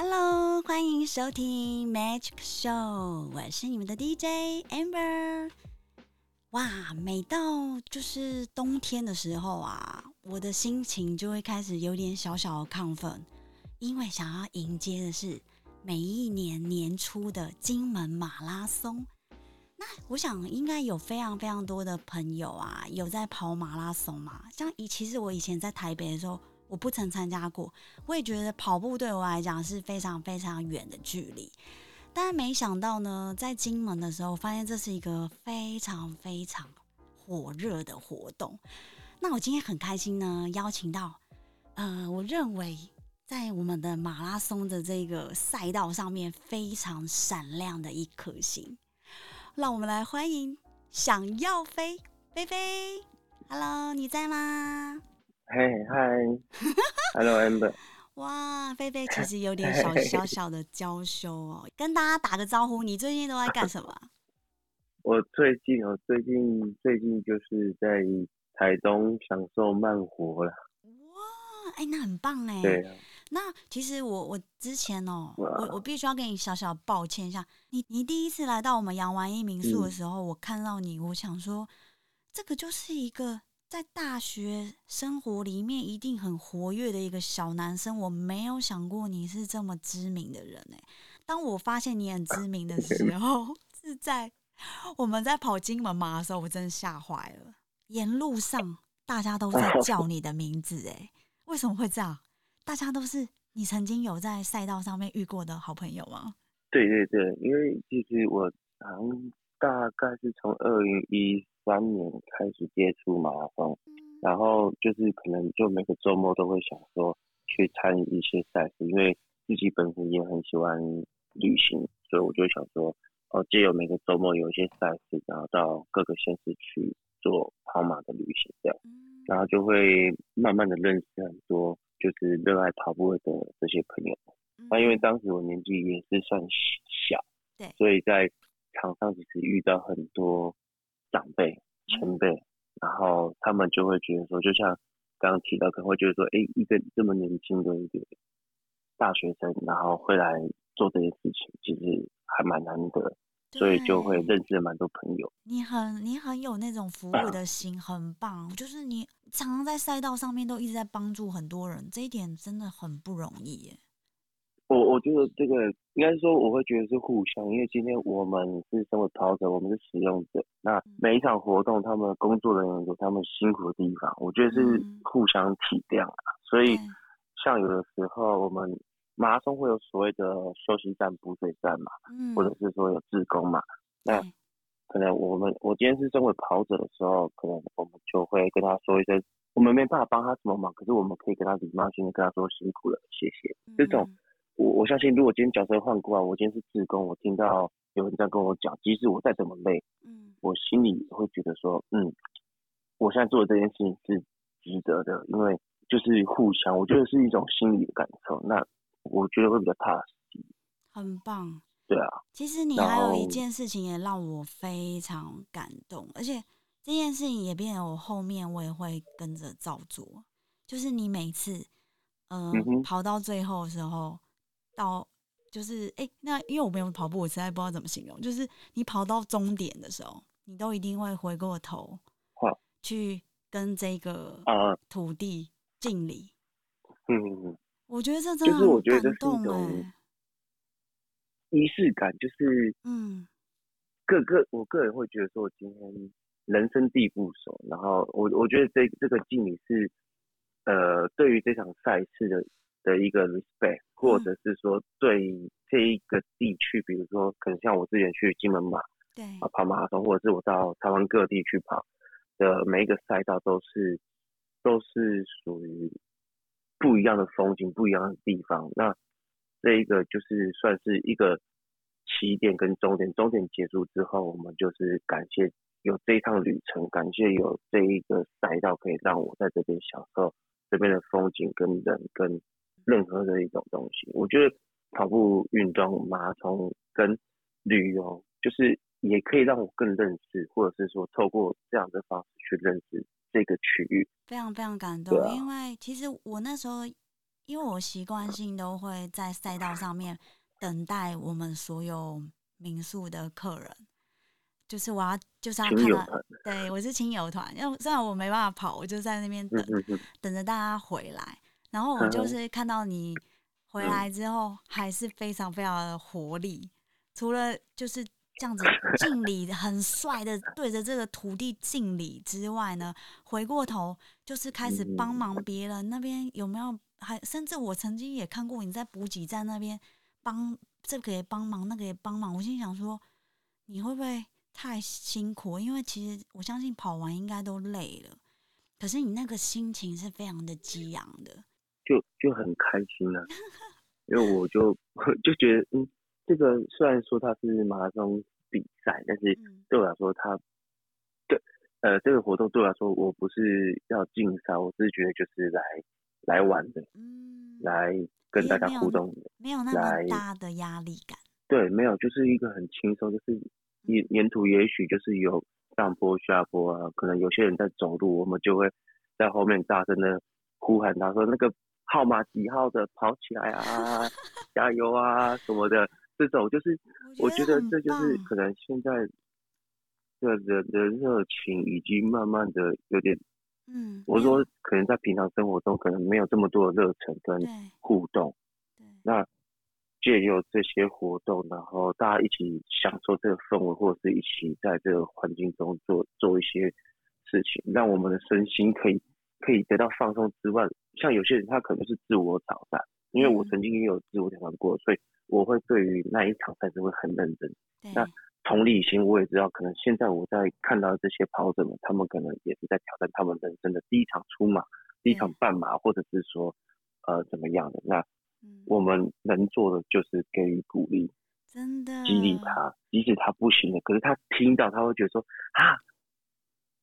Hello，欢迎收听 Magic Show，我是你们的 DJ Amber。哇，每到就是冬天的时候啊，我的心情就会开始有点小小的亢奋，因为想要迎接的是每一年年初的金门马拉松。那我想应该有非常非常多的朋友啊，有在跑马拉松嘛。像以其实我以前在台北的时候，我不曾参加过，我也觉得跑步对我来讲是非常非常远的距离。但没想到呢，在金门的时候，发现这是一个非常非常火热的活动。那我今天很开心呢，邀请到呃，我认为在我们的马拉松的这个赛道上面非常闪亮的一颗星。让我们来欢迎想要飞飞飞，Hello，你在吗？嘿，嗨，Hello Amber。哇，菲菲其实有点小 小小的娇羞哦，跟大家打个招呼，你最近都在干什么？我最近哦，最近最近就是在台东享受慢活了。哇，哎，那很棒哎。对啊。那其实我我之前哦，我我必须要跟你小小抱歉一下。你你第一次来到我们杨玩一民宿的时候，我看到你，我想说，这个就是一个在大学生活里面一定很活跃的一个小男生。我没有想过你是这么知名的人哎。当我发现你很知名的时候，是在我们在跑金门马的时候，我真的吓坏了。沿路上大家都在叫你的名字哎，为什么会这样？大家都是你曾经有在赛道上面遇过的好朋友吗？对对对，因为其实我好像大概是从二零一三年开始接触马拉松，然后就是可能就每个周末都会想说去参与一些赛事，因为自己本身也很喜欢旅行，所以我就想说哦，借由每个周末有一些赛事，然后到各个县市去做跑马的旅行，这样，然后就会慢慢的认识很多。就是热爱跑步的这些朋友，那因为当时我年纪也是算小，对，所以在场上其实遇到很多长辈、前辈，然后他们就会觉得说，就像刚刚提到，可能会觉得说，哎，一个这么年轻的一个大学生，然后会来做这些事情，其实还蛮难得。所以就会认识蛮多朋友。你很你很有那种服务的心，很棒。就是你常常在赛道上面都一直在帮助很多人，这一点真的很不容易耶。我我觉得这个应该说我会觉得是互相，因为今天我们是身为跑者，我们是使用者。那每一场活动，他们工作人员有他们辛苦的地方，我觉得是互相体谅啊。所以像有的时候我们。马拉松会有所谓的休息站、补水站嘛，或者是说有自工嘛。那可能我们我今天是身为跑者的时候，可能我们就会跟他说一声，我们没办法帮他什么忙，可是我们可以跟他礼貌性的跟他说辛苦了，谢谢。这种我我相信，如果今天角色换过来，我今天是自工，我听到有人在跟我讲，即使我再怎么累，嗯，我心里会觉得说，嗯，我现在做的这件事情是值得的，因为就是互相，我觉得是一种心理的感受。那我觉得会比较踏实，很棒。对啊，其实你还有一件事情也让我非常感动，而且这件事情也变得我后面我也会跟着照做。就是你每次，呃，跑到最后的时候，到就是哎，那因为我没有跑步，我实在不知道怎么形容。就是你跑到终点的时候，你都一定会回过头，去跟这个土地敬礼。嗯。我觉得这真的很感动哎，仪式感就是嗯，个个我个人会觉得说，我今天人生地不熟，然后我我觉得这这个敬礼是呃，对于这场赛事的的一个 respect，或者是说对这一个地区，比如说可能像我之前去金门马，对啊跑马拉松，或者是我到台湾各地去跑的每一个赛道，都是都是属于。不一样的风景，不一样的地方。那这一个就是算是一个起点跟终点。终点结束之后，我们就是感谢有这一趟旅程，感谢有这一个赛道可以让我在这边享受这边的风景跟人跟任何的一种东西。我觉得跑步运动、马拉松跟旅游，就是也可以让我更认识，或者是说透过这样的方式去认识。这个区域非常非常感动，因为其实我那时候因为我习惯性都会在赛道上面等待我们所有民宿的客人，就是我要就是要看到，对我是亲友团，因为虽然我没办法跑，我就在那边等，等着大家回来。然后我就是看到你回来之后，还是非常非常的活力，除了就是这样子 敬礼，很帅的对着这个土地敬礼之外呢，回过头就是开始帮忙别人。那边有没有？还甚至我曾经也看过你在补给站那边帮这个也帮忙，那个也帮忙。我心想说，你会不会太辛苦？因为其实我相信跑完应该都累了，可是你那个心情是非常的激昂的，就就很开心啊。因为我就 就觉得，嗯，这个虽然说它是马拉松比赛，但是对我来说，它对呃这个活动对我来说，我不是要竞赛，我是觉得就是来。来玩的，嗯，来跟大家互动的，没有那么大的压力感。对，没有，就是一个很轻松，就是沿沿途也许就是有上坡下坡啊，可能有些人在走路，我们就会在后面大声的呼喊他说那个号码几号的跑起来啊，加油啊什么的，这种就是我觉得这就是可能现在的人的热情已经慢慢的有点。嗯，我说可能在平常生活中可能没有这么多的热忱跟互动，那借由这些活动，然后大家一起享受这个氛围，或者是一起在这个环境中做做一些事情，让我们的身心可以可以得到放松之外，像有些人他可能是自我挑战，因为我曾经也有自我挑战过，所以我会对于那一场赛事会很认真。那同理心，我也知道，可能现在我在看到这些跑者们，他们可能也是在挑战他们人生的第一场出马、第一场半马，或者是说，呃，怎么样的？那我们能做的就是给予鼓励，真的激励他，即使他不行了，可是他听到他会觉得说啊，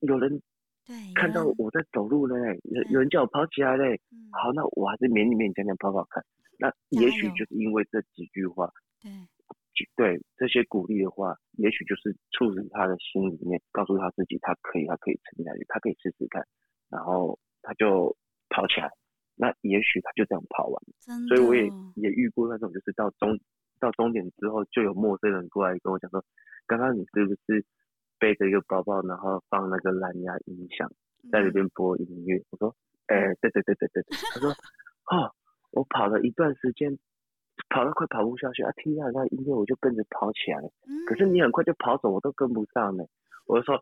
有人对看到我在走路嘞，有有人叫我跑起来嘞，好，那我还是勉勉强强跑跑看。那也许就是因为这几句话，对。对这些鼓励的话，也许就是促使他的心里面告诉他自己，他可以，他可以撑下去，他可以试试看，然后他就跑起来。那也许他就这样跑完。所以我也也遇过那种，就是到终到终点之后，就有陌生人过来跟我讲说：“刚刚你是不是背着一个包包，然后放那个蓝牙音响在里边播音乐？”我说：“哎，对对对对对对。”他说：“哦，我跑了一段时间。”跑到快跑不下去啊！听到那音乐我就跟着跑起来，可是你很快就跑走，我都跟不上呢。我就说，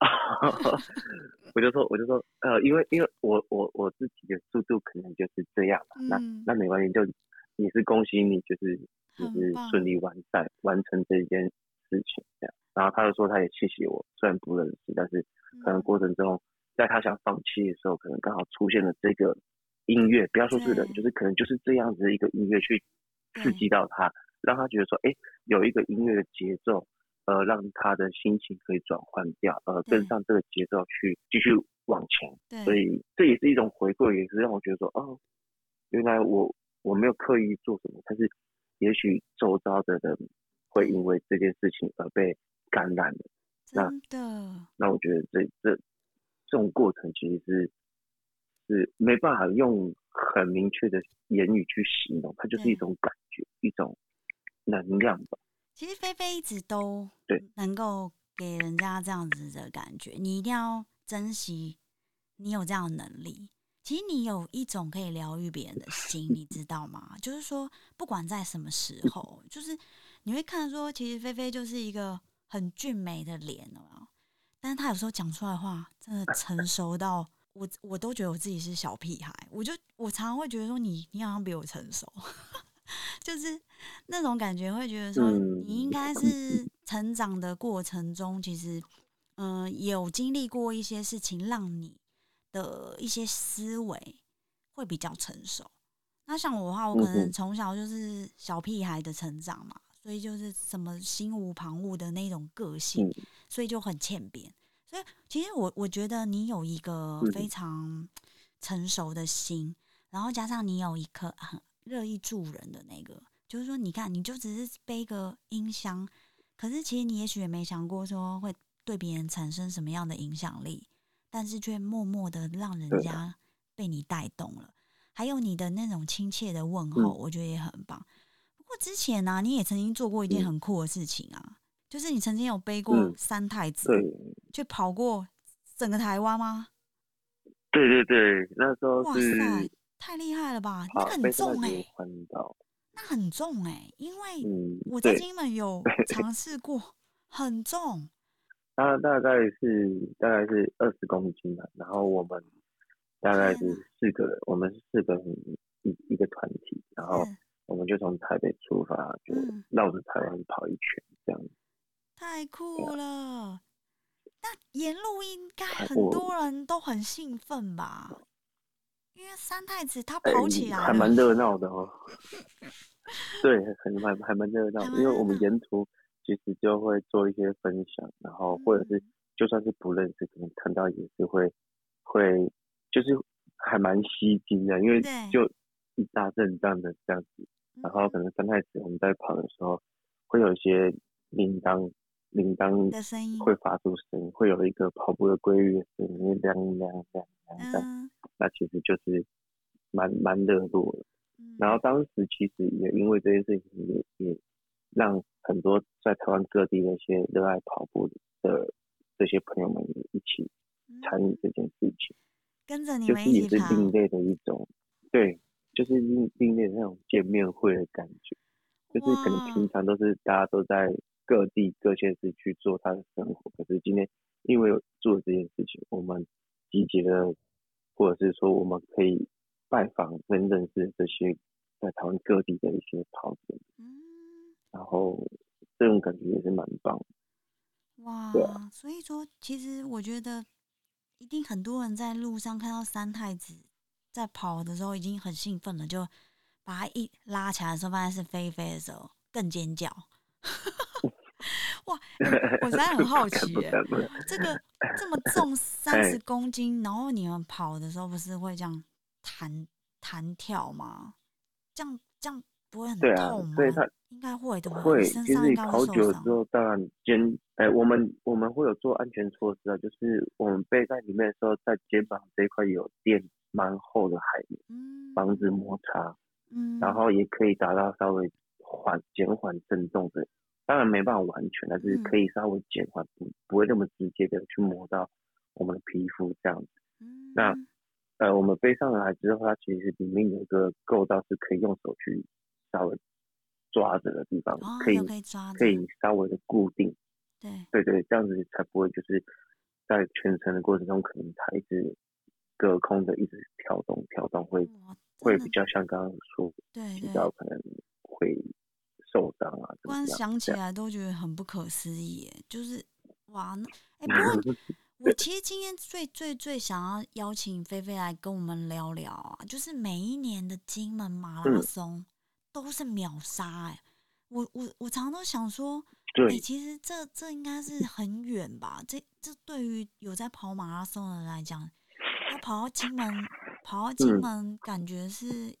我就说，我就说，呃，因为因为我我我自己的速度可能就是这样嘛。那那没关系，就也是恭喜你，就是就是顺利完赛完成这一件事情这样。然后他就说他也谢谢我，虽然不认识，但是可能过程中在他想放弃的时候，可能刚好出现了这个音乐，不要说是人，就是可能就是这样子的一个音乐去。刺激到他，让他觉得说，哎，有一个音乐的节奏，呃，让他的心情可以转换掉，呃，跟上这个节奏去继续往前。所以这也是一种回馈，也是让我觉得说，哦，原来我我没有刻意做什么，但是也许周遭的人会因为这件事情而被感染的。真的。那我觉得这这这种过程其实是。是没办法用很明确的言语去形容，它就是一种感觉，一种能量吧。其实菲菲一直都对能够给人家这样子的感觉，你一定要珍惜你有这样的能力。其实你有一种可以疗愈别人的心，你知道吗？就是说，不管在什么时候，就是你会看说，其实菲菲就是一个很俊美的脸哦，但是她有时候讲出来的话，真的成熟到。我我都觉得我自己是小屁孩，我就我常常会觉得说你你好像比我成熟，就是那种感觉，会觉得说你应该是成长的过程中，其实嗯有经历过一些事情，让你的一些思维会比较成熟。那像我的话，我可能从小就是小屁孩的成长嘛，所以就是什么心无旁骛的那种个性，所以就很欠扁。所以，其实我我觉得你有一个非常成熟的心，然后加上你有一颗很乐意助人的那个，就是说，你看，你就只是背个音箱，可是其实你也许也没想过说会对别人产生什么样的影响力，但是却默默的让人家被你带动了。还有你的那种亲切的问候，我觉得也很棒。不过之前呢，你也曾经做过一件很酷的事情啊，就是你曾经有背过三太子，去跑过整个台湾吗？对对对，那时候哇塞，太厉害了吧！那很重哎，那很重哎，因为我在金门有尝试过，很重。它大概是大概是二十公斤吧，然后我们大概是四个人，我们是四个人一一个团体，然后我们就从台北出发，就绕着台湾跑一圈这样子。太酷了！那沿路应该很多人都很兴奋吧？因为三太子他跑起来还蛮热闹的哦。对，很蛮还蛮热闹，因为我们沿途。其实就会做一些分享，然后或者是就算是不认识，可能看到也是会会就是还蛮吸睛的，因为就一大阵仗的这样子，然后可能三太子我们在跑的时候会有一些铃铛铃铛的声音。会发出声音，会有一个跑步的规律的声音，亮亮亮亮亮，那其实就是蛮蛮热络的。然后当时其实也因为这件事情也也。让很多在台湾各地那些热爱跑步的这些朋友们一起参与这件事情，跟着你们一起就是也是另类的一种，对，就是另另类的那种见面会的感觉，就是可能平常都是大家都在各地各县市去做他的生活，可是今天因为做这件事情，我们集结了，或者是说我们可以拜访跟认识这些在台湾各地的一些跑者。然后这种感觉也是蛮棒，哇！所以说，其实我觉得一定很多人在路上看到三太子在跑的时候已经很兴奋了，就把它一拉起来的时候，发现是飞飞的时候更尖叫。哇！我实在很好奇，这个 这么重三十公斤，然后你们跑的时候不是会这样弹弹跳吗？这样这样。不会很痛吗？应该会的。会，其实你跑久了之后，当然肩，哎，我们我们会有做安全措施啊，就是我们背在里面的时候，在肩膀这一块有垫蛮厚的海绵，防止摩擦，嗯，然后也可以达到稍微缓减缓震动的，当然没办法完全，但是可以稍微减缓，不不会那么直接的去磨到我们的皮肤这样子。那呃，我们背上来之后，它其实里面有一个构造是可以用手去。稍微抓着的地方，可以可以稍微的固定，对。对对，这样子才不会就是在全程的过程中，可能它一直隔空的一直跳动跳动，会会比较像刚刚说，对比较可能会受伤啊。光想起来都觉得很不可思议，就是哇，那哎 不过我其实今天最最最想要邀请菲菲来跟我们聊聊啊，就是每一年的金门马拉松。都是秒杀哎！我我我常常都想说，对，其实这这应该是很远吧？这这对于有在跑马拉松的人来讲，要跑到金门，跑到金门，感觉是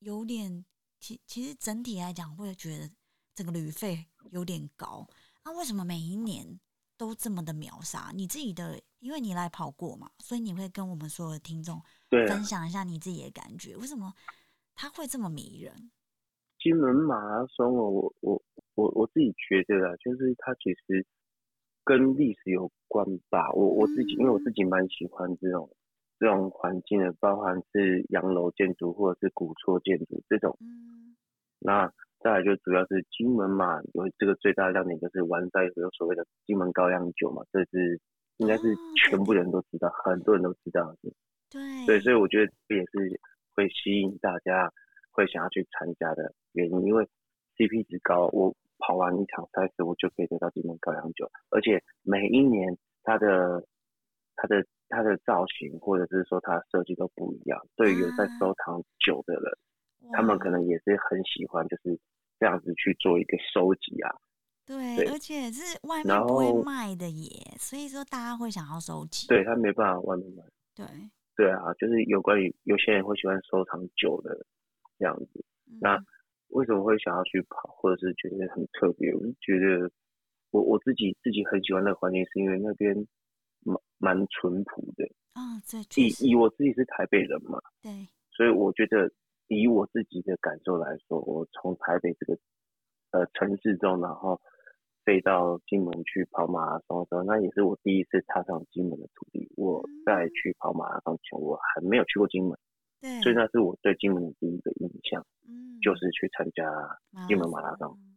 有点，其其实整体来讲会觉得这个旅费有点高。那为什么每一年都这么的秒杀？你自己的，因为你来跑过嘛，所以你会跟我们所有的听众分享一下你自己的感觉，为什么它会这么迷人？金门马拉松哦，我我我我自己觉得啊，就是它其实跟历史有关吧。我我自己，因为我自己蛮喜欢这种这种环境的，包含是洋楼建筑或者是古厝建筑这种。嗯。那再来就主要是金门嘛，有这个最大的亮点就是玩在有所谓的金门高粱酒嘛，这是应该是全部人都知道，很多人都知道。对。对，所以我觉得这也是会吸引大家。会想要去参加的原因，因为 CP 值高，我跑完一场赛事，我就可以得到金门高粱酒，而且每一年它的它的它的造型或者是说它的设计都不一样。对于有在收藏酒的人，他们可能也是很喜欢，就是这样子去做一个收集啊。对，而且是外面不会卖的耶，所以说大家会想要收集。对他没办法外面卖。对。对啊，就是有关于有些人会喜欢收藏酒的。这样子，那为什么会想要去跑，或者是觉得很特别？我就觉得，我我自己自己很喜欢那个环境，是因为那边蛮蛮淳朴的啊。这以以我自己是台北人嘛，对，所以我觉得以我自己的感受来说，我从台北这个呃城市中，然后飞到金门去跑马拉松的时候，那也是我第一次踏上金门的土地。我在去跑马拉松前，我还没有去过金门，对，所以那是我对金门的第一个印象，嗯，就是去参加金门马拉松。嗯，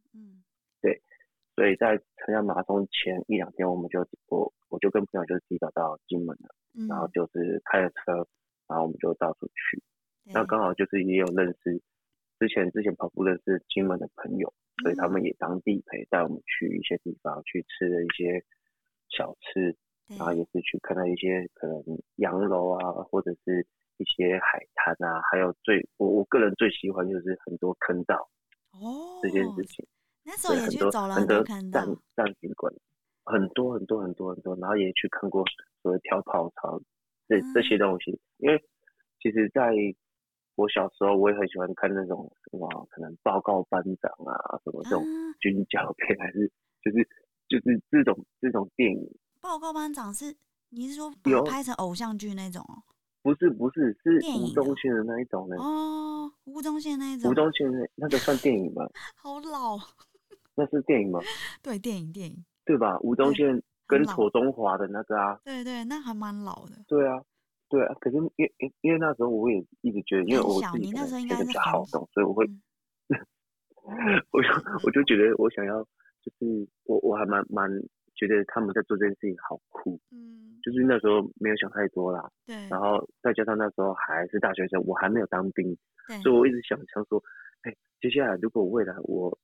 所以在参加马拉松前一两天，我们就我我就跟朋友就提早到金门了，嗯，然后就是开着车，然后我们就到处去。那刚好就是也有认识之前之前跑步认识金门的朋友，所以他们也当地陪带我们去一些地方去吃了一些小吃，然后也是去看到一些可能洋楼啊，或者是一些海滩啊，还有最我我个人最喜欢就是很多坑道哦这件事情。那时候也对很多去走了很多很多很多很多很多，然后也去看过所谓跳跑操这这些东西，因为其实在我小时候我也很喜欢看那种什么可能报告班长啊什么这种啊。军教片，还是就是就是这种这种电影，报告班长是你是说把有拍成偶像剧那种哦？不是不是是吴宗宪的那一种呢，哦，吴宗宪那一种，吴宗宪的那个算电影吗？好老，那是电影吗？对，电影电影，对吧？吴宗宪跟楚中华的那个啊，对对，那还蛮老的。对啊，对啊，可是因因因为那时候我也一直觉得，因为我自己那时候应该是很好动，所以我会，嗯 我就我就觉得我想要，就是我我还蛮蛮觉得他们在做这件事情好酷，嗯，就是那时候没有想太多啦，对然后再加上那时候还是大学生，我还没有当兵，对所以我一直想想说，哎，接下来如果未来我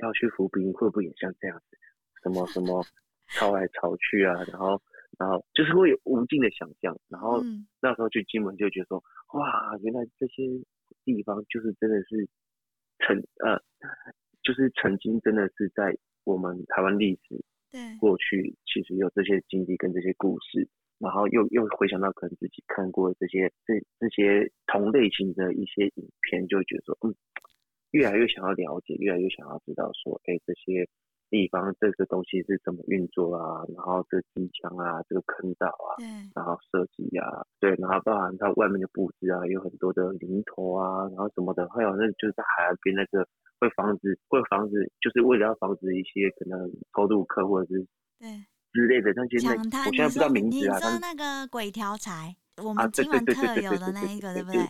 要去服兵，会不会也像这样子，什么什么 抄来抄去啊，然后然后就是会有无尽的想象，然后嗯。那时候去金门就觉得说，哇，原来这些地方就是真的是曾呃，就是曾经真的是在我们台湾历史对。过去，其实有这些经历跟这些故事，然后又又回想到可能自己看过这些这这些同类型的一些影片，就会觉得说，嗯，越来越想要了解，越来越想要知道说，哎，这些地方这个东西是怎么运作啊，然后这机枪啊，这个坑道啊，对然后设计啊，对，然后包含它外面的布置啊，有很多的零头啊，然后什么的，还有那就是在海岸边那个会防止会防止，就是为了要防止一些可能偷渡客或者是对，之类的那些那，我现在不知道名字啊，你说那个鬼条财，我啊们对对对金门特有的那一个，对不对？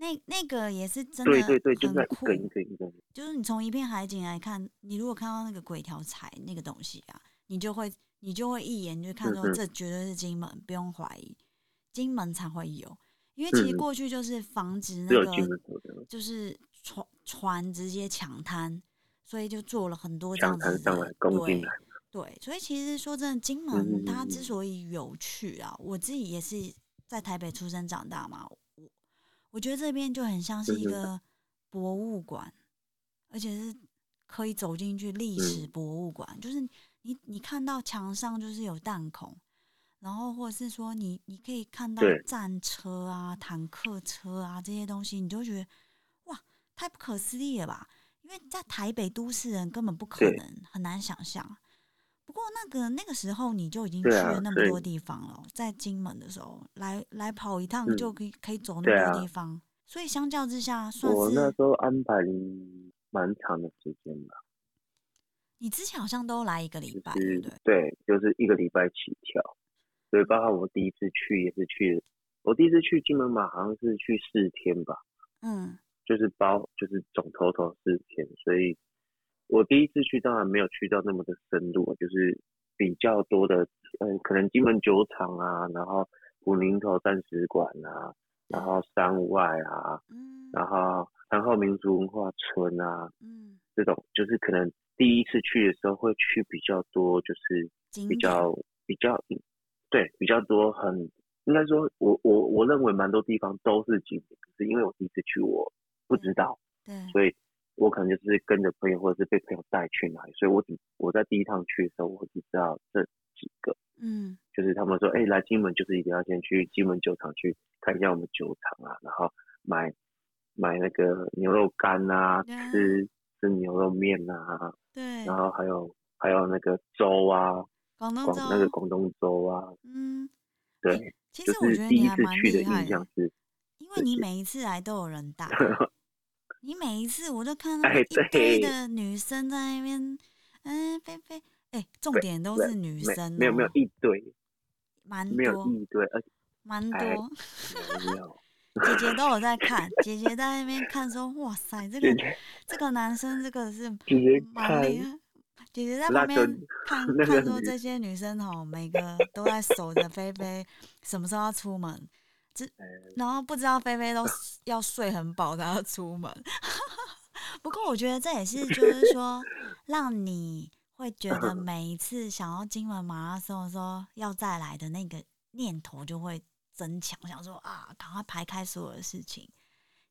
那那个也是真的对对对，就是一很酷个一个一个，就是你从一片海景来看，你如果看到那个鬼条彩那个东西啊，你就会你就会一眼就看说嗯。嗯这绝对是金门，不用怀疑，金门才会有，因为其实嗯过去就是防止那个就是船船直接抢滩，所以就做了很多这抢样子的对，对，所以其实说真的，金嗯门它之所以有趣啊，我自己也是在台北出生长大嘛，我我觉得这边就很像是一个博物馆，而且是可以走进去历嗯史博物馆，就是你你看到墙上就是有弹孔，然后或者是说你你可以看到对战车啊、坦克车啊这些东西，你就会觉得哇，太不可思议了吧？因为在台北都市人根本不可能，很难想象。不过那个那个时候你就已经去了那么多。地方了，在金门的时候来来跑一趟嗯就可以、可以走那么多地方，所以相较之下算我那时候安排蛮长的时间吧，你之前好像都来一个礼拜，对？对，就是一个礼拜起跳，所以包括我第一次去也是去，我第一次去金门嘛好像是去四天吧，嗯，就是包就是总头头四天，所以我第一次去当然没有去到那么的深入，就是比较多的，嗯，可能金门酒厂啊，然后古宁头战史馆啊，然后山外啊，嗯。然后然后民族文化村啊，嗯，这种就是可能第一次去的时候会去比较多，就是比较比较对比较多很应该说我我我认为蛮多地方都是景点，可是因为我第一次去我不知道，对，所以我可能就是跟着朋友或者是被朋友带去哪里，所以我只我在第一趟去的时候我只知道这几个，嗯。就是他们说哎、来金门就是一定要先去金门酒厂去看一下我们酒厂啊，然后买买那个牛肉干啊，吃吃牛肉面啊，对，然后还有还有那个粥啊，广东，广那个广东粥啊，嗯，对，其就实我觉得是第一你还蛮次去的厉害印象是，因为你每一次来都有人带，你每一次我都看到哎一堆的女生在那边，嗯，菲菲，哎，重点都是女生、哦，没有没有一堆，蛮没有多一堆，而且蛮哎多，没有。姐姐都有在看，姐姐在那边看说，哇塞，这 个这个男生这个是姐姐蛮看厉害。姐姐在那个旁边看看说这些女生吼，每个都在守着菲菲什么时候要出门，哎然后不知道菲菲都 要睡很饱才要出门。不过我觉得这也是 就是说，让你会觉得每一次想要金门马拉松的时候要再来的那个念头就会增强，想说啊，赶快排开所有的事情，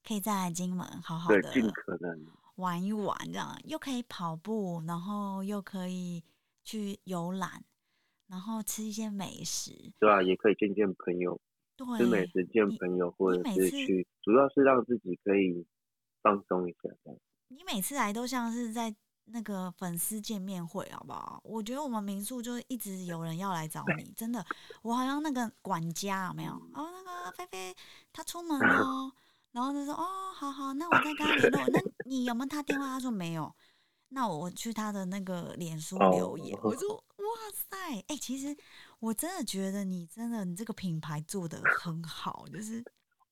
可以再来金门好好，的尽可能玩一玩，这样又可以跑步，然后又可以去游览，然后吃一些美食。对啊、也可以见见朋友，吃美对，食见朋友，或者是去，主要是让自己可以放松一下，这样。你每次来都像是在那个粉丝见面会，好不好？我觉得我们民宿就一直有人要来找你，真的，我好像那个管家有没有？哦，那个菲菲她出门了，然后就说哦，好好，那我再跟他联络。那你有没有他电话？他说没有。那我去他的那个脸书哦留言，我说 哇塞，哎、其实我真的觉得你真的你这个品牌做的很好，就是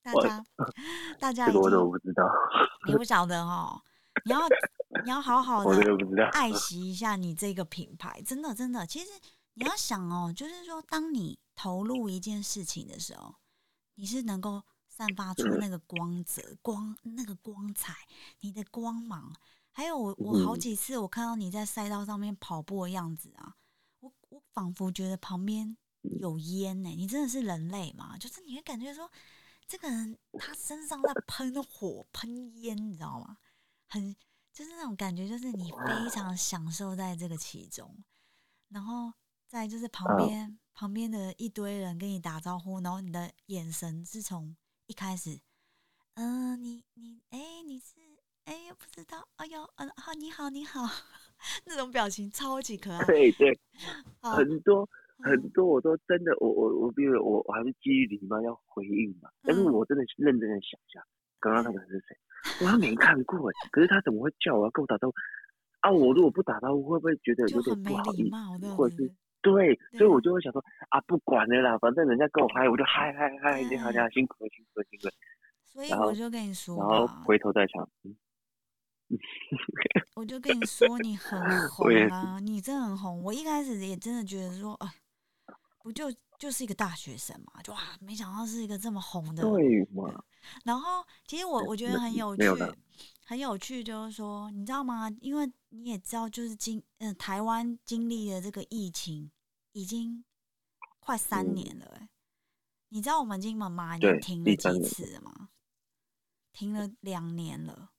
大家 大家已这个我都不知道，你不晓得哦，你要你要好好 的。爱 惜一下你这个品牌，真的真的。其实你要想哦，就是说，当你投入一件事情的时候，你是能够散发出那个光泽、光那个光彩，你的光芒。还有我我好嗯几次我看到你在赛道上面跑步的样子啊，仿佛觉得旁边有烟呢、你真的是人类吗？就是你会感觉说，这个人他身上在喷火、喷烟，你知道吗？很就是那种感觉，就是你非常享受在这个其中，然后再就是旁嗯边、旁边的一堆人跟你打招呼，然后你的眼神是从一开始，嗯、你你哎、你是哎、不知道，哎呦，嗯、好你好你好，那种表情超级可爱，对对，很多很嗯多我都真的，我我我比如我我还是基于礼貌要回应嘛，但是嗯我真的认真的想一下，刚刚那个人是谁？我还没看过哎，可是他怎么会叫我要跟我打招呼？啊，我如果不打招呼，会不会觉得有点不好意思？或者是对所以我就会想说啊，不管了啦，反正人家跟我嗨，我就嗨嗨嗨，你好你好，辛苦了辛苦了辛苦了，所以我就跟你说然后，回头再想，嗯我就跟你说，你很 红啊，你真的很红。我一开始也真的觉得说，啊，不就就是一个大学生嘛，就哇，没想到是一个这么红的。对嘛？然后，其实我我觉得很有趣有，很有趣，就是说，你知道吗？因为你也知道，就是经嗯、台湾经历了这个疫情，已经快三嗯年了、欸，你知道我们金门妈已对经停了几次了吗？停了两年了。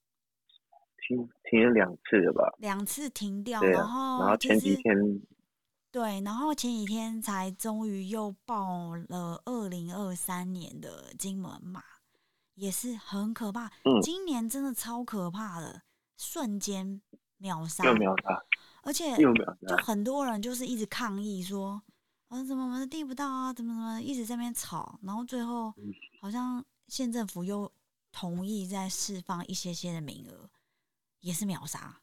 停停了两次了吧？两次停掉，对啊然后然后前几天对，然后前几天才终于又报了二零二三年的金门马，也是很可怕。嗯今年真的超可怕的，瞬间秒杀，又秒杀，而且又秒就，很多人就是一直抗议说，啊怎么我们订不到啊，怎么怎么一直在那边吵，然后最后嗯好像县政府又同意再释放一些些的名额，也是秒杀。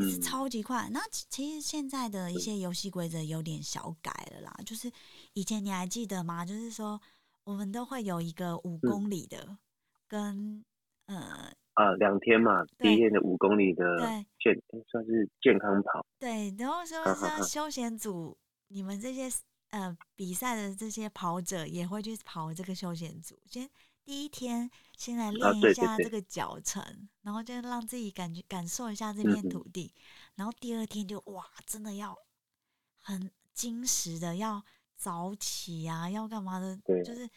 是嗯，超级快。那其其实现在的一些游戏规则有点小改了啦，就是以前你还记得吗？就是说我们都会有一个五嗯公里的，跟呃呃，两天嘛，第一天的五公里的对健算是健康跑，对，然后说说休闲组，你们这些呃比赛的这些跑者也会去跑这个休闲组，先第一天先来啊练一下这个脚程，然后就让自己感觉感受一下这片土地，然后第二天就哇，真的要很精实的要早起啊，要干嘛的，对就是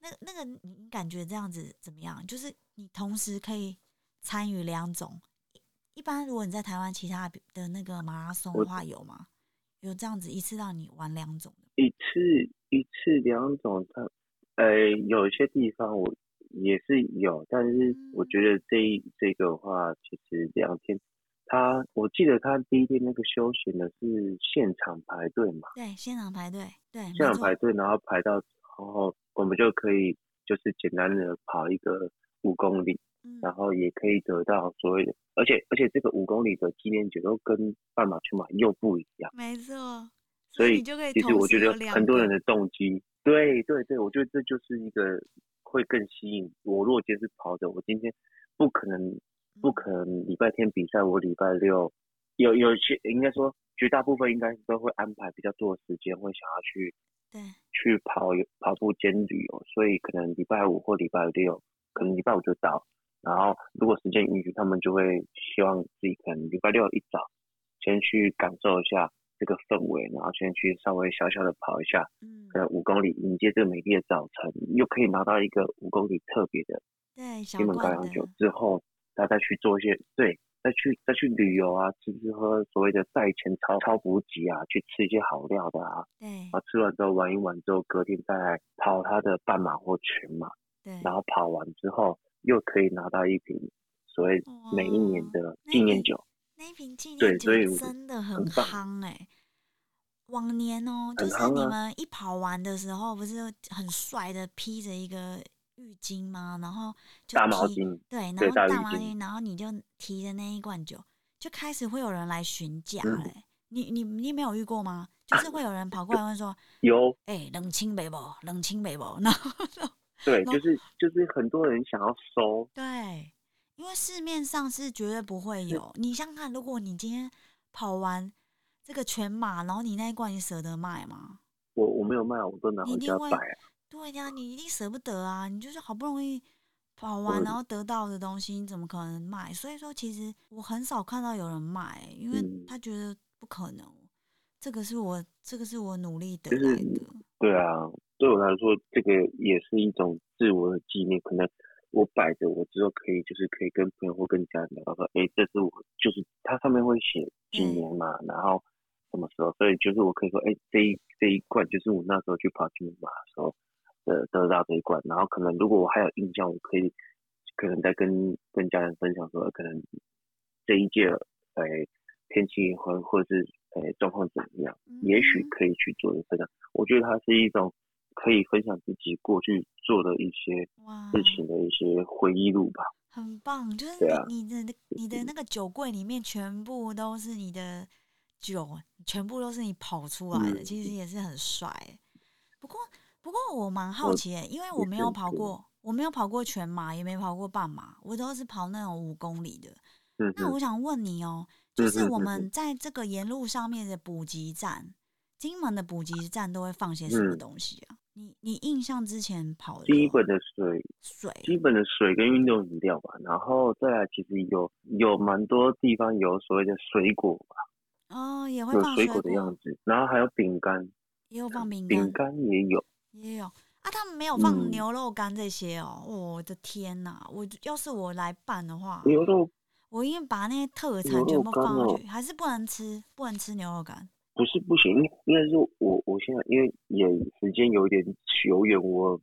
那个那个你你感觉这样子怎么样？就是你同时可以参与两种。一一般如果你在台湾其他的那个马拉松的话，有吗？有这样子一次让你玩两种的？一次一次两种，它呃有些地方我也是有，但是我嗯觉得这一这个的话，其实两天，他我记得他第一天那个休闲的是现场排队嘛，对，现场排队，对，现场排，队，然后排到然后，我们就可以就是简单的跑一个五公里，嗯然后也可以得到所谓的，而且而且这个五公里的纪念酒又跟半马、全马又不一样，没错，所以其实我觉得很多人的动机，对对对，我觉得这就是一个会更吸引我。如果今天是跑者，我今天不可能不嗯可能礼拜天比赛，我礼拜六有有些应该说绝大部分应该都会安排比较多的时间，会想要去对，去跑跑步兼旅游，所以可能礼拜五或礼拜六，可能礼拜五就到。然后如果时间允许，他们就会希望自己可能礼拜六一早先去感受一下这个氛围，然后先去稍微小小的跑一下，嗯。可能五公里迎接这个美丽的早晨，又可以拿到一个五公里特别的对，小金门高粱酒。之后，他再去做一些对，再去再去旅游啊，吃吃喝所谓的赛前超超补给啊，去吃一些好料的啊，对。然后吃完之后玩一玩之后，隔天再来跑他的半马或全马，对，然后跑完之后又可以拿到一瓶所谓每一年的纪念酒。那一瓶纪对念酒真的很夯哎、往年哦，就是你们一跑完的时候，不是很帅的披着一个浴巾吗？然后就大毛巾，对，然后大毛巾，然后你就提着那一罐酒，就开始会有人来询价嗯嘞、你你你没有遇过吗？就是会有人跑过来问说 有：“哎、冷清北不？冷清北不？”然后对，就是就是很多人想要收，对，因为市面上是绝对不会有。你想想看，如果你今天跑完这个全马，然后你那一罐你舍得卖吗？我我没有卖，我都拿回你一定会家摆啊。对呀、你一定舍不得啊！你就是好不容易跑完，嗯然后得到的东西，你怎么可能卖？所以说，其实我很少看到有人卖，因为嗯他觉得不可能。这个是我，这个是我努力得就是来的。对啊，对我来说，这个也是一种自我的纪念。可能我摆着，我之后可以就是可以跟朋友或跟家人聊到说，哎，这是我就是它上面会写几年嘛，然后什么时候，所以就是我可以说，哎，这一这一罐就是我那时候去跑金门马的时候得得到这一罐，然后可能如果我还有印象，我可以可能再跟跟家人分享说，可能这一届，哎，天气或或者是哎状况怎么样，也许嗯可以去做的分享。我觉得它是一种可以分享自己过去做的一些哇，事情的一些回忆录吧。很棒，就是你你的你的那个酒柜里面全部都是你的酒，全部都是你跑出来的，嗯其实也是很帅欸。不过不过我蛮好奇的，因为我没有跑过，我没有跑过全马，也没跑过半马，我都是跑那种五公里的。那我想问你哦，就是我们在这个沿路上面的补给站，金门的补给站都会放些什么嗯东西啊？你你印象之前跑的基本的水，水基本的水跟运动饮料吧，然后再来其实有有蛮多地方有所谓的水果吧，哦，也会放水果果的样子，然后还有饼干，也有放饼干饼干，也有。也有啊。他们没有放嗯牛肉干这些哦。我的天哪！我要是我来办的话，牛肉我应该把那些特产全部放上去，还是不能吃，不能吃牛肉干。不是不行，应应该是我我现在因为也时间有点久远，我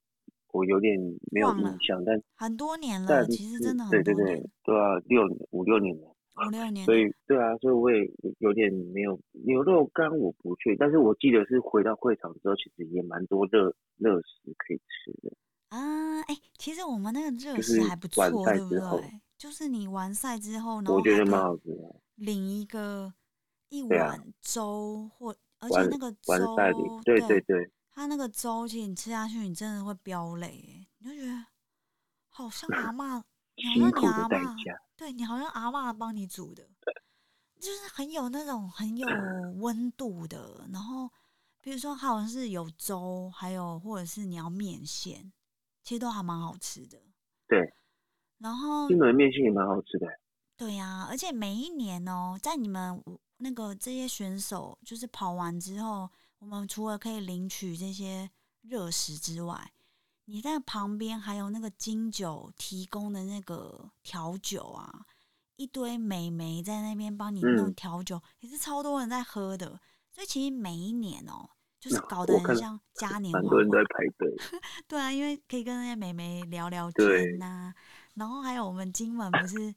我有点没有印象，但很多年了，但其实真的对对很多年，对对啊，六年五六年了，五六年。所以对啊，所以我也有点没有牛肉干我不去，但是我记得是回到会场之后，其实也蛮多热热食可以吃的。啊，哎、其实我们那个热就是食还不完错，对不赛之后对？就是你完赛之后，然后我觉得蛮好吃的。领一个一碗粥，或而且那个粥，对对对，它那个粥，其实你吃下去，你真的会飙泪耶，你就觉得好像 阿嬷，你好像你阿嬷，对你好像阿嬷帮你煮的，就是很有那种很有温度的。然后比如说，好像是有粥，还有或者是你要面线，其实都还蛮好吃的。对，然后金门面线也蛮好吃的。对呀、而且每一年哦，在你们那个这些选手就是跑完之后，我们除了可以领取这些热食之外，你在旁边还有那个金酒提供的那个调酒啊，一堆美眉在那边帮你弄嗯调酒，也是超多人在喝的。所以其实每一年哦，就是搞得很像嘉年华很多人都在。排队。对啊，因为可以跟那些美眉聊聊天呐、然后还有我们金门不是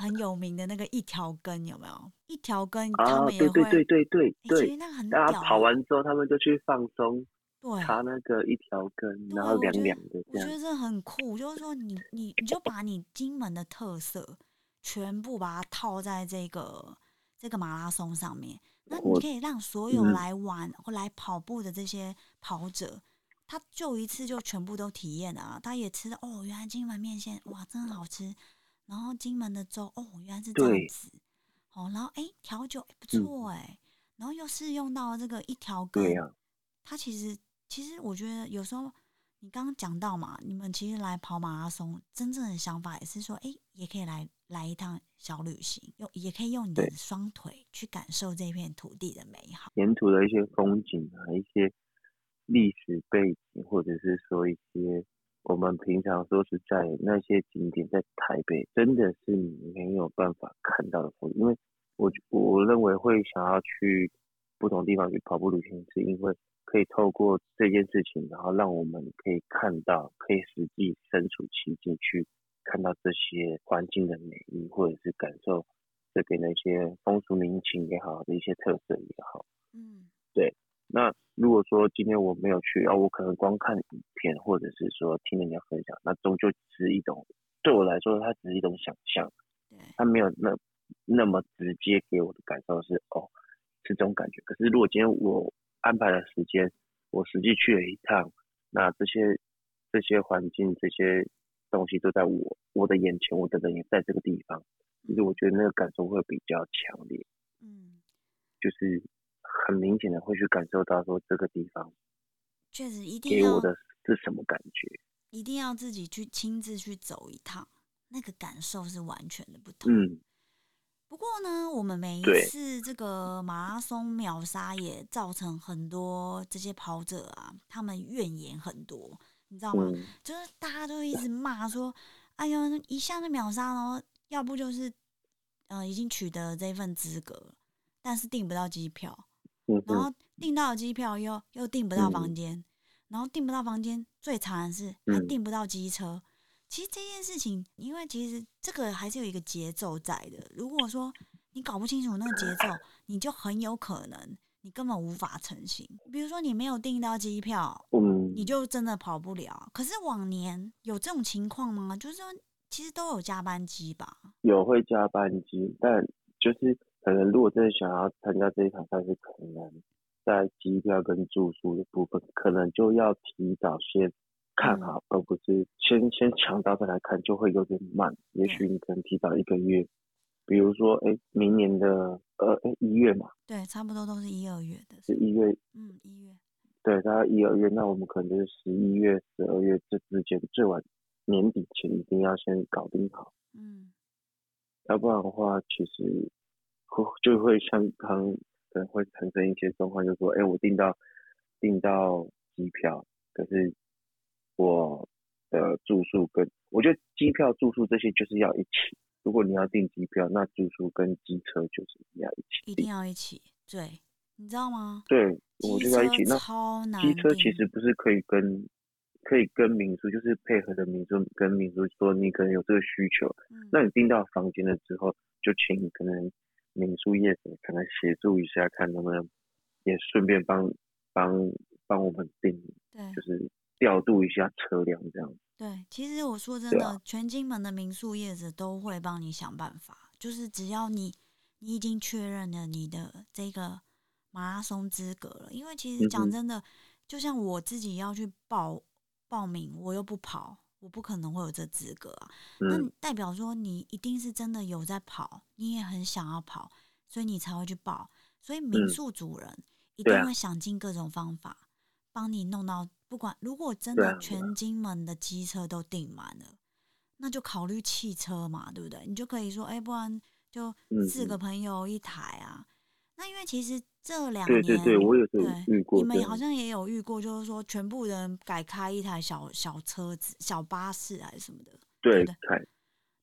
很有名的那个一条根，有没有？一条根他啊，们也会，对对对对那个很大家屌欸，跑完之后，他们就去放松，对，插那个一条根，然后凉凉的。我觉得这很酷，就是说你你你就把你金门的特色全部把它套在这个这个马拉松上面，那你可以让所有来玩或来跑步的这些跑者，他就一次就全部都体验了，他也吃哦，原来金门面线哇，真好吃。然后金门的粥哦，原来是这样子，哦，然后哎调酒不错哎，然后又是用到这个一条根，它其实其实我觉得有时候你刚刚讲到嘛，你们其实来跑马拉松，真正的想法也是说，哎，也可以来来一趟小旅行，用也可以用你的双腿去感受这片土地的美好，沿途的一些风景啊，一些历史背景，或者是说一些。我们平常说是在那些景点，在台北真的是没有办法看到的风景，因为我我认为会想要去不同地方去跑步旅行，是因为可以透过这件事情，然后让我们可以看到，可以实际身处其境去看到这些环境的美丽，或者是感受这边的一些风俗民情也好的一些特色也好。嗯，对。那如果说今天我没有去，啊，我可能光看影片，或者是说听人家分享，那终究只是一种，对我来说，它只是一种想象，它没有那那么直接给我的感受是，哦，是这种感觉。可是如果今天我安排了时间，我实际去了一趟，那这些这些环境、这些东西都在我我的眼前，我的人也在这个地方，其实我觉得那个感受会比较强烈，嗯，就是。很明显的会去感受到说这个地方，确实一定给我的是什么感觉？一定要自己去亲自去走一趟，那个感受是完全的不同。嗯。不过呢，我们每一次这个马拉松秒杀也造成很多这些跑者啊，他们怨言很多，你知道吗？就是大家都一直骂说：“哎呦，一下就秒杀了，要不就是呃已经取得这份资格，但是订不到机票。”然后订到机票又又订不到房间，然后订不到房间，最惨的是还订不到机车。其实这件事情，因为其实这个还是有一个节奏在的。如果说你搞不清楚那个节奏，你就很有可能你根本无法成行。比如说你没有订到机票，嗯，你就真的跑不了。可是往年有这种情况吗？就是说其实都有加班机吧？有会加班机，但就是。可能如果真的想要参加这一场赛事，可能在机票跟住宿的部分，可能就要提早先看好，而不是先先抢到再来看，就会有点慢。也许你可能提早一个月，比如说，哎，明年的呃，哎，一月嘛，对，差不多都是一二月的，是一月，嗯，一月，对，大概一二月，那我们可能就是十一月、十二月这之间，最晚年底前一定要先搞定好，嗯，要不然的话，其实。就会像刚可能会产生一些状况，就说，哎，我订到订到机票，可是我的住宿跟我觉得机票住宿这些就是要一起。如果你要订机票，那住宿跟机车就是要一起，一定要一起。对，你知道吗？对，我就要一起。那机车其实不是可以跟可以跟民宿，就是配合的民宿跟民宿说你可能有这个需求，那你订到房间了之后，就请可能。民宿业者可能协助一下，看能不能也顺便帮帮帮我们订，对，就是调度一下车辆这样。对，其实我说真的，全金门的民宿业者都会帮你想办法，就是只要你你已经确认了你的这个马拉松资格了，因为其实讲真的，就像我自己要去报报名，我又不跑。我不可能会有这资格啊，那代表说你一定是真的有在跑，你也很想要跑，所以你才会去报。所以民宿主人一定会想尽各种方法帮你弄到，不管如果真的全金门的机车都订满了，那就考虑汽车嘛，对不对？你就可以说，哎，不然就四个朋友一台啊。那因为其实这两年，对对对，我也是遇过。你们好像也有遇过，就是说全部人改开一台小小车子、小巴士还是什么的。对，开。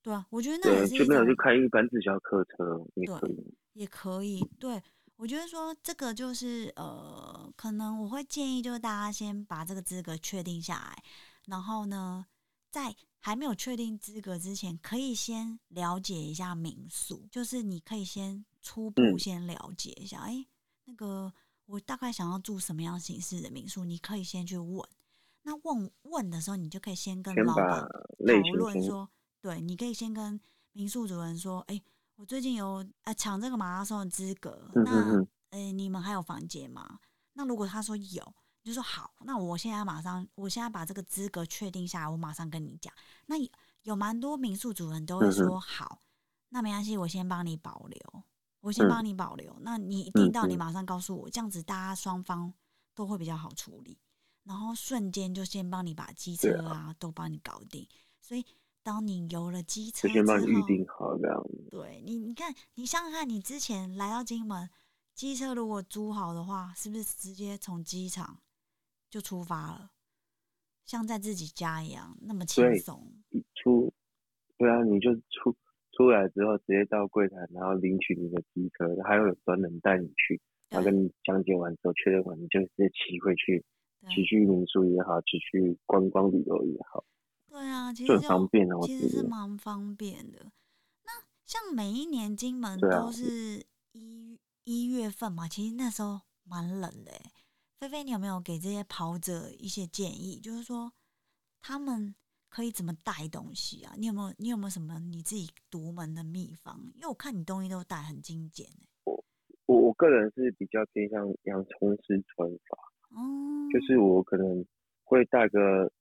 对啊，我觉得那也是就没有就开一般自小客车也可以。也可以，对我觉得说这个就是呃，可能我会建议就是大家先把这个资格确定下来，然后呢，在还没有确定资格之前，可以先了解一下民宿，就是你可以先。初步先了解一下，哎，那个我大概想要住什么样形式的民宿，你可以先去问。那问问的时候，你就可以先跟老板讨论说，对，你可以先跟民宿主人说，哎，我最近有啊抢这个马拉松的资格，那哎你们还有房间吗？那如果他说有，你就说好，那我现在马上，我现在把这个资格确定下来，我马上跟你讲。那有蛮多民宿主人都会说好，那没关系，我先帮你保留，我先帮你保留。那你听到，你马上告诉我，这样子大家双方都会比较好处理。然后瞬间就先帮你把机车啊都帮你搞定。所以当你有了机车之后，预定好这样。对你，你看，你想想看，你之前来到金门。机车如果租好的话，是不是直接从机场就出发了，像在自己家一样那么轻松？出，对啊，你就出出来之后，直接到柜台，然后领取你的机车，还有专人带你去，然后跟你讲解完之后确认完，你就直接骑回去，骑去民宿也好，骑去观光旅游也好。对啊，其实很方便的，其实是蛮方便的。那像每一年金门都是一。一月份嘛，其实那时候蛮冷的。菲菲，你有没有给这些跑者一些建议？就是说他们可以怎么带东西啊？你有没有你有没有什么你自己独门的秘方？因为我看你东西都带很精简。我我我个人是比较偏向洋葱式穿法，哦，就是我可能会带个，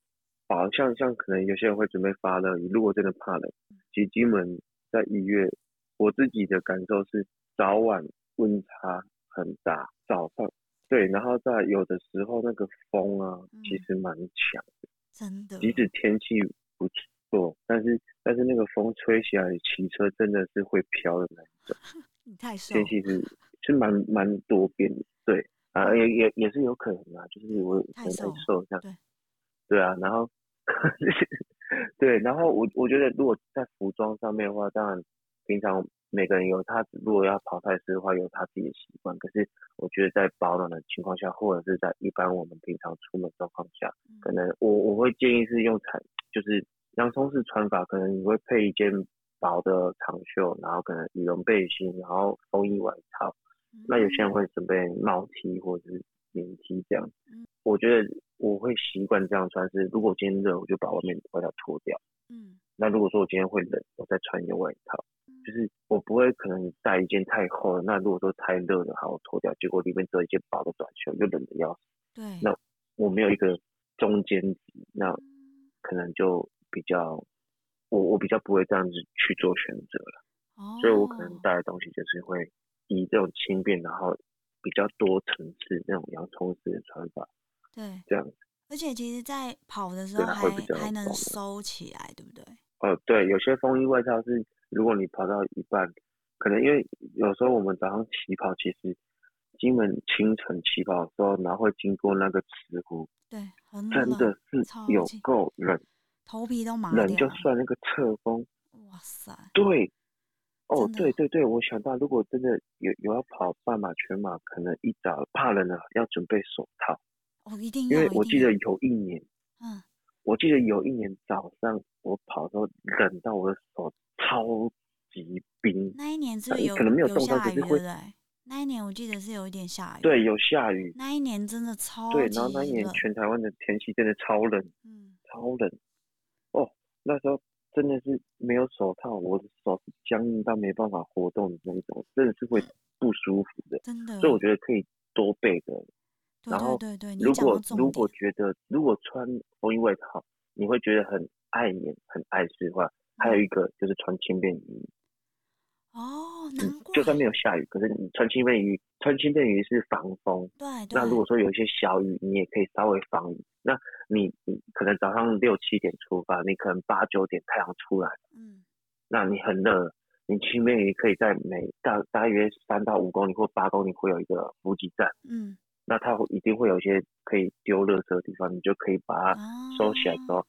好像像可能有些人会准备发热你，如果真的怕冷，其实金门在一月，我自己的感受是早晚。温差很大，早上对，然后在有的时候那个风啊，其实蛮强的，真的。即使天气不错，但是但是那个风吹起来，骑车真的是会飘的那种。你太瘦。天气是是蛮蛮多变的，对啊，也也也是有可能啊，就是我太瘦这样。对对啊，然后 对，然后我我觉得如果在服装上面的话，当然平常。每个人有他，如果要跑赛事的话，有他自己的习惯。可是我觉得在保暖的情况下，或者是在一般我们平常出门状况下，可能我我会建议是用长，就是洋葱式穿法，可能你会配一件薄的长袖，然后可能羽绒背心，然后风衣外套。那有些人会准备帽 T 或者是棉 T 这样。我觉得我会习惯这样穿，是如果今天热，我就把外面外套脱掉。嗯。那如果说我今天会冷，我再穿一件外套。就是我不会可能带一件太厚的，那如果说太热的话，我脱掉，结果里面只有一件薄的短袖，又冷的要死。对。那我没有一个中间值，那可能就比较，我我比较不会这样子去做选择了。哦。所以我可能带的东西就是会以这种轻便，然后比较多层次那种洋葱式的穿法。对。这样子。而且其实，在跑的时候还还能收起来，对不对？哦，对，有些风衣外套是。如果你跑到一半，可能因为有时候我们早上起跑，其实基本清晨起跑的时候，然后会经过那个池湖，对，真的是有够冷，头皮都麻冷就算那个侧风，哇塞，对，哦，对对对，我想到如果真的有有要跑半马、全马，可能一早怕冷了，要准备手套，哦，一定要，因为我记得。有一年，嗯，我记得有一年早上我跑的时候，冷到我的手。超级冰，那一年是不是有可能没有有下雨，对不对？那一年我记得是有一点下雨，对，有下雨。那一年真的超对，然后那一年全台湾的天气真的超冷，嗯，超冷。哦，那时候真的是没有手套，我的手是僵硬到没办法活动的那种，真的是会不舒服的，真的。所以我觉得可以多备的。然后，对对，如果如果觉得如果穿风衣外套，你会觉得很碍眼、很碍事的话。还有一个就是穿轻便雨衣哦，难怪就算没有下雨，可是你穿轻便雨，穿轻便雨是防风。对。那如果说有一些小雨，你也可以稍微防雨。那你你可能早上六七点出发，你可能八九点太阳出来，嗯，那你很热，你轻便雨可以在每大大约三到五公里或八公里会有一个补给站，嗯，那它会一定会有一些可以丢垃圾的地方，你就可以把它收起来之后。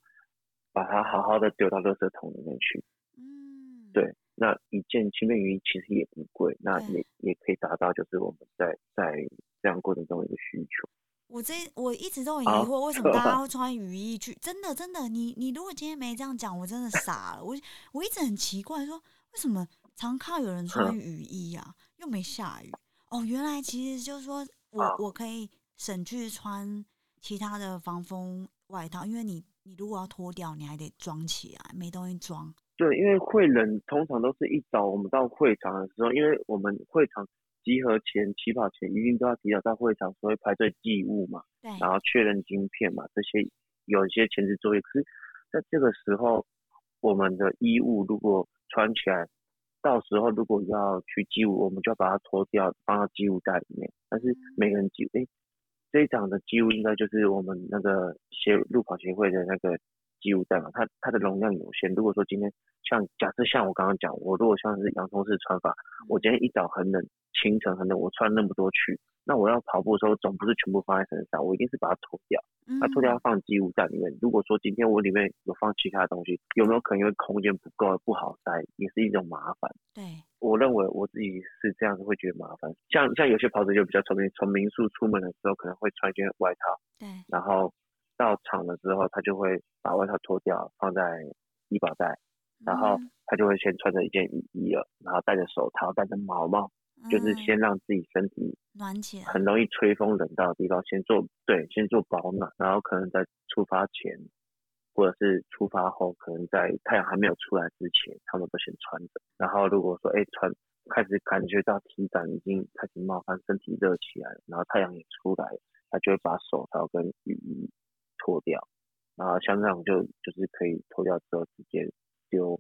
把它好好的丢到垃圾桶里面去。嗯，对，那一件轻便雨衣其实也不贵，那也也可以达到就是我们在在这样过程中的一个需求。我这我一直都很疑惑，为什么大家会穿雨衣去？真的真的，你你如果今天没这样讲，我真的傻了。我我一直很奇怪，说为什么常看到有人穿雨衣啊，又没下雨？哦，原来其实就是说。我我可以省去穿其他的防风外套，因为你你如果要脱掉，你还得装起来，没东西装。对，因为会冷，通常都是一早我们到会场的时候，因为我们会场集合前、起跑前一定都要提早到会场，所以排队寄物嘛，对，然后确认晶片嘛，这些有一些前置作业。可是在这个时候，我们的衣物如果穿起来，到时候如果要去机务，我们就要把它脱掉，放到机务袋里面。但是每个人机，哎，这一场的机务应该就是我们那个协路跑协会的那个。机务袋嘛，它它的容量有限。如果说今天像假设像我刚刚讲，我如果像是洋葱式穿法，我今天一早很冷，清晨很冷，我穿那么多去，那我要跑步的时候总不是全部放在身上，我一定是把它脱掉。那脱掉要放机务袋里面。如果说今天我里面有放其他的东西，有没有可能因为空间不够不好塞，也是一种麻烦。对，我认为我自己是这样子会觉得麻烦。像像有些跑者就比较聪明，从民宿出门的时候可能会穿一件外套。对，然后。到场了之后，他就会把外套脱掉，放在医保袋，然后他就会先穿着一件雨衣了，然后戴着手套，戴着毛帽，就是先让自己身体暖起来，很容易吹风冷到的地方先做对，先做保暖，然后可能在出发前或者是出发后，可能在太阳还没有出来之前，他们都先穿着。然后如果说哎穿开始感觉到体感已经开始冒汗，身体热起来了，然后太阳也出来了，他就会把手套跟雨衣。脱掉，然后像这种就就是可以脱掉之后直接丢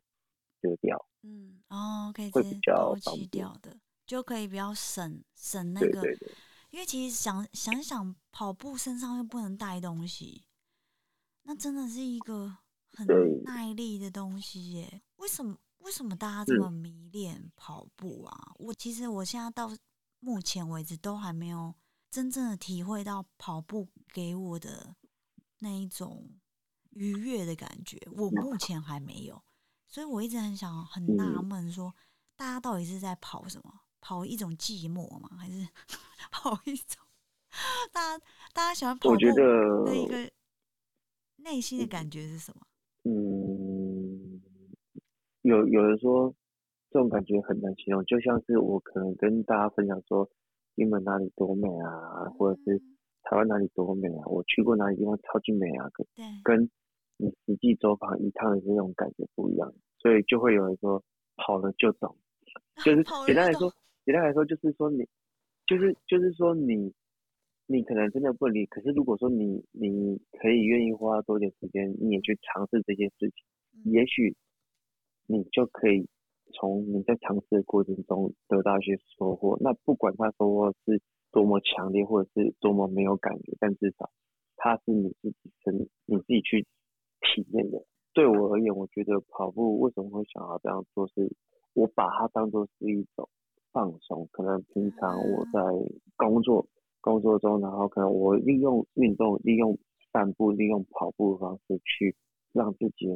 丢掉，嗯，哦，可以会比较弃掉的，就可以比较省省那个，因为其实想想想跑步身上又不能带东西，那真的是一个很耐力的东西耶。为什么为什么大家这么迷恋跑步啊？我其实我现在到目前为止都还没有真正的体会到跑步给我的。那一种愉悦的感觉，我目前还没有，所以我一直很想很纳闷，说大家到底是在跑什么？跑一种寂寞吗？还是跑一种大家大家喜欢跑步的一个内心的感觉是什么？嗯，有有人说这种感觉很难形容，就像是我可能跟大家分享说，金门哪里多美啊，或者是。台湾哪里多美啊！我去过哪里地方超级美啊！跟跟你实际走访一趟的那种感觉不一样，所以就会有人说跑了就懂，就是简单来说，简单来说就是说你，就是就是说你，你可能真的不理，可是如果说你你可以愿意花多点时间，你也去尝试这些事情，也许你就可以从你在尝试的过程中得到一些收获。那不管他收获是。多么强烈，或者是多么没有感觉，但至少它是你自己身你自己去体验的。对我而言，我觉得跑步为什么会想要这样做，是我把它当做是一种放松。可能平常我在工作工作中，然后可能我利用运动、利用散步、利用跑步的方式去让自己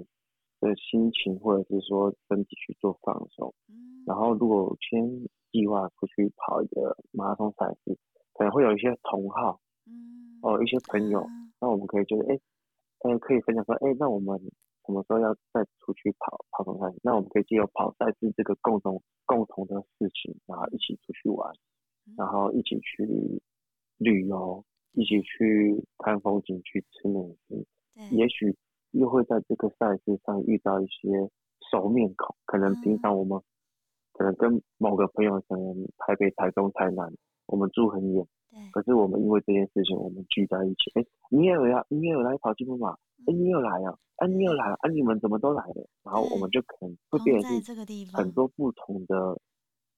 的心情或者是说身体去做放松。然后如果先计划出去跑一个马拉松赛事。可能会有一些同好，嗯，哦，一些朋友，那我们可以就是，哎，哎，可以分享说，哎，那我们什么时候要再出去跑跑什么赛事？那我们可以借由跑赛事这个共同共同的事情，然后一起出去玩，然后一起去旅游，一起去看风景，去吃美食。也许又会在这个赛事上遇到一些熟面孔，可能平常我们可能跟某个朋友，可能台北、台中、台南。我们住很远，可是我们因为这件事情，我们聚在一起。哎，你也有呀，你也有来跑金门马，哎，你又来啊，哎，你又来了，啊，你们怎么都来了？然后我们就可能会变成是很多不同的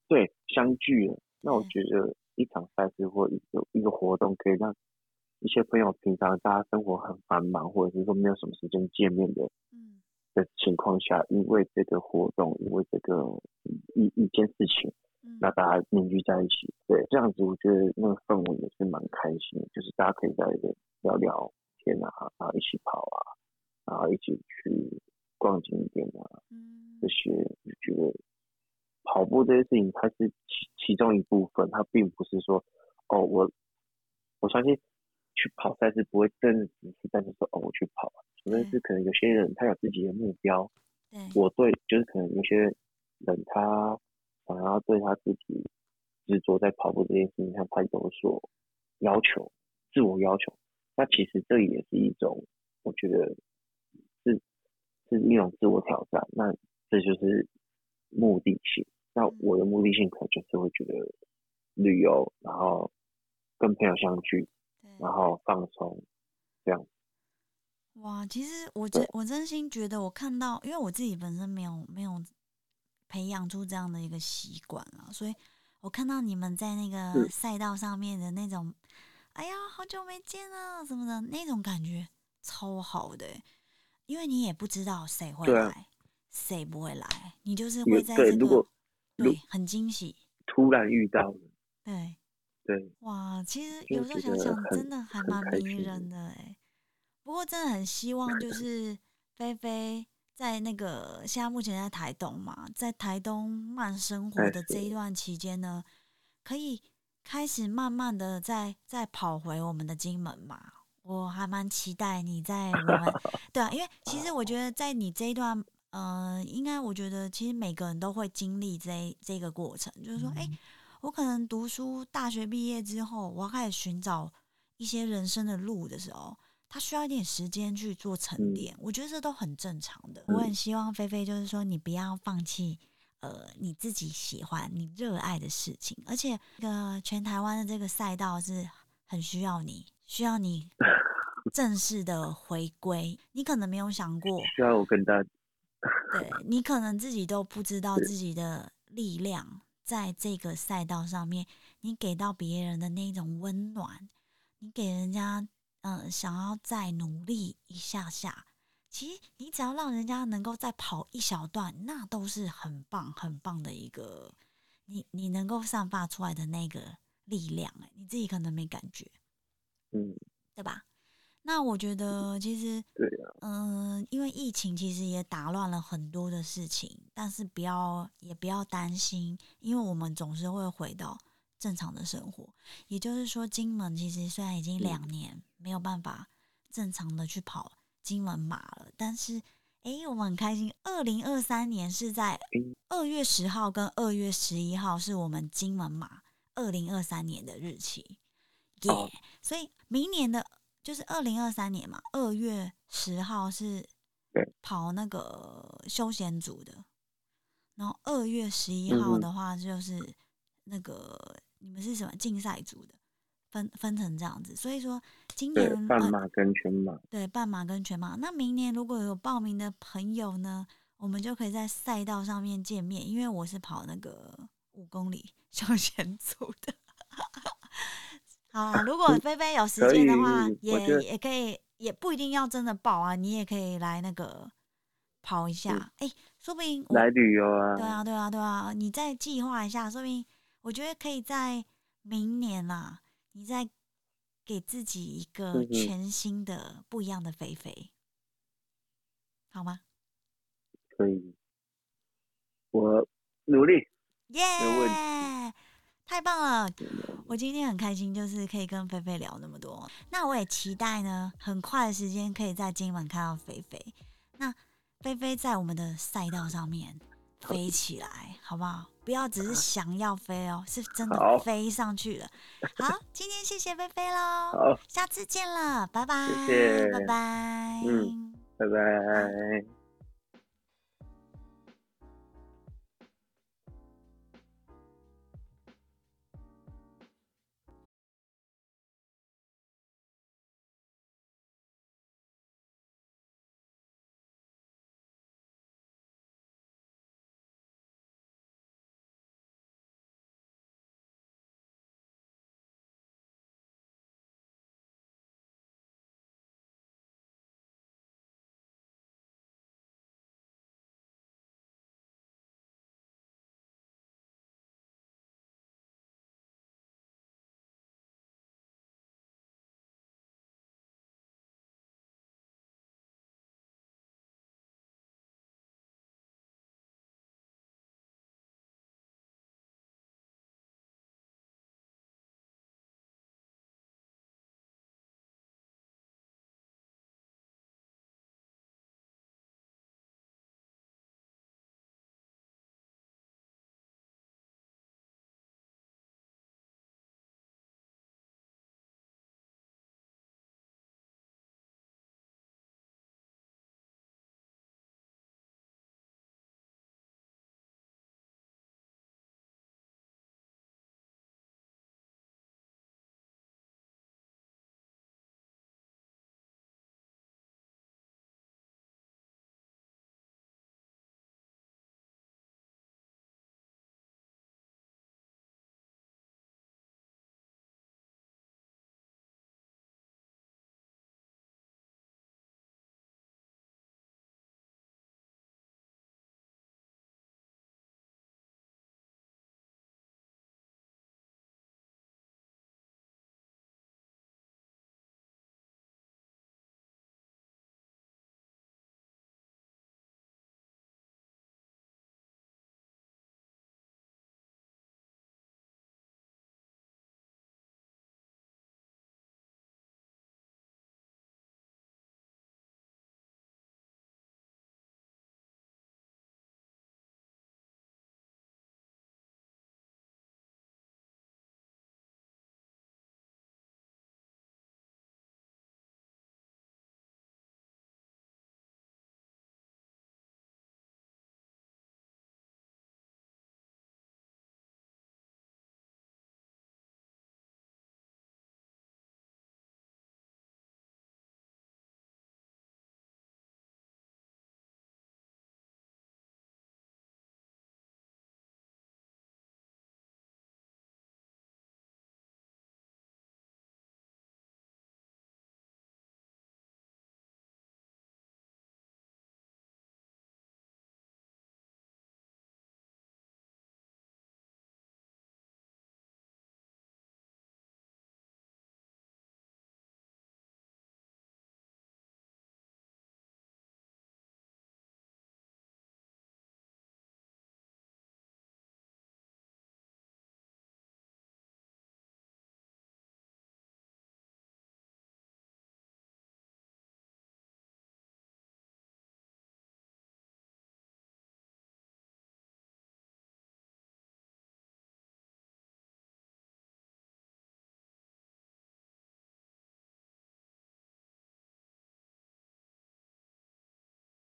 对相聚了。那我觉得一场赛事或一个一个活动，可以让一些朋友平常大家生活很繁忙，或者是说没有什么时间见面的，的情况下，因为这个活动，因为这个一一件事情。那大家凝聚在一起，对，这样子我觉得那个氛围也是蛮开心的，就是大家可以在这边聊聊天啊，然后一起跑啊，然后一起去逛景点啊，这些就觉得跑步这些事情它是其其中一部分，它并不是说哦我我相信去跑赛事不会真的只是单纯说哦我去跑，除非是可能有些人他有自己的目标，我对就是可能有些人他。想要对他自己执着在跑步这件事情上，他有所要求，自我要求。那其实这也是一种，我觉得是是一种自我挑战。那这就是目的性。那我的目的性可能就是会觉得旅游，然后跟朋友相聚，然后放松这样。哇，其实我真我真心觉得，我看到，因为我自己本身没有没有培养出这样的一个习惯啊，所以我看到你们在那个赛道上面的那种，哎呀，好久没见了什么的？那种感觉，超好的，因为你也不知道谁会来，谁不会来，你就是会在这个对很惊喜，突然遇到了，对对，哇，其实有时候想想，真的还蛮迷人的哎。不过真的很希望，就 是菲菲在那个现在目前在台东嘛，在台东慢生活的这一。段期间呢，可以开始慢慢的再再跑回我们的金门嘛。我还蛮期待你在我们 对啊，因为其实我觉得在你这一段，呃，应该我觉得其实每个人都会经历这这个过程，就是说，哎，我可能读书大学毕业之后，我要开始寻找一些人生的路的时候。他需要一点时间去做沉淀，我觉得这都很正常的。我很希望菲菲就是说，你不要放弃，呃，你自己喜欢、你热爱的事情。而且，这个全台湾的这个赛道是很需要你，需要你 正式的回归。你可能没有想过，需要我跟大家，对你可能自己都不知道自己的力量在这个赛道上面，你给到别人的那种温暖，你给人家。嗯，想要再努力一下下，其实你只要让人家能够再跑一小段，那都是很棒很棒的一个，你你能够散发出来的那个力量，哎，你自己可能没感觉，嗯，对吧？那我觉得其实，嗯，因为疫情其实也打乱了很多的事情，但是不要也不要担心，因为我们总是会回到。正常的生活，也就是说，金门其实虽然已经两年没有办法正常的去跑金门马了，但是，哎，我们很开心。二零二三年是在二月十号跟二月十一号是我们金门马二零二三年的日期，耶！所以明年的就是二零二三年嘛，二月十号是跑那个休闲组的，然后二月十一号的话就是那个。你们是什么竞赛组的？分分成这样子，所以说今年半马跟全马，对半马跟全马。那明年如果有报名的朋友呢，我们就可以在赛道上面见面，因为我是跑那个五公里休闲组的。好啊，如果菲菲有时间的话，也也可以，也不一定要真的报啊，你也可以来那个跑一下。哎，说不定来旅游啊？对啊，对啊，对啊，你再计划一下，说不定。我觉得可以在明年啦，你在给自己一个全新的、不一样的肥肥，好吗？可以，我努力。耶！太棒了！我今天很开心，就是可以跟菲菲聊那么多。那我也期待呢，很快的时间可以在今晚看到菲菲。那菲菲在我们的赛道上面飞起来，好不好？不要只是想要飞哦，是真的飞上去了。好，今天谢谢菲菲喽，下次见了，拜拜，谢谢，拜拜，嗯，拜拜。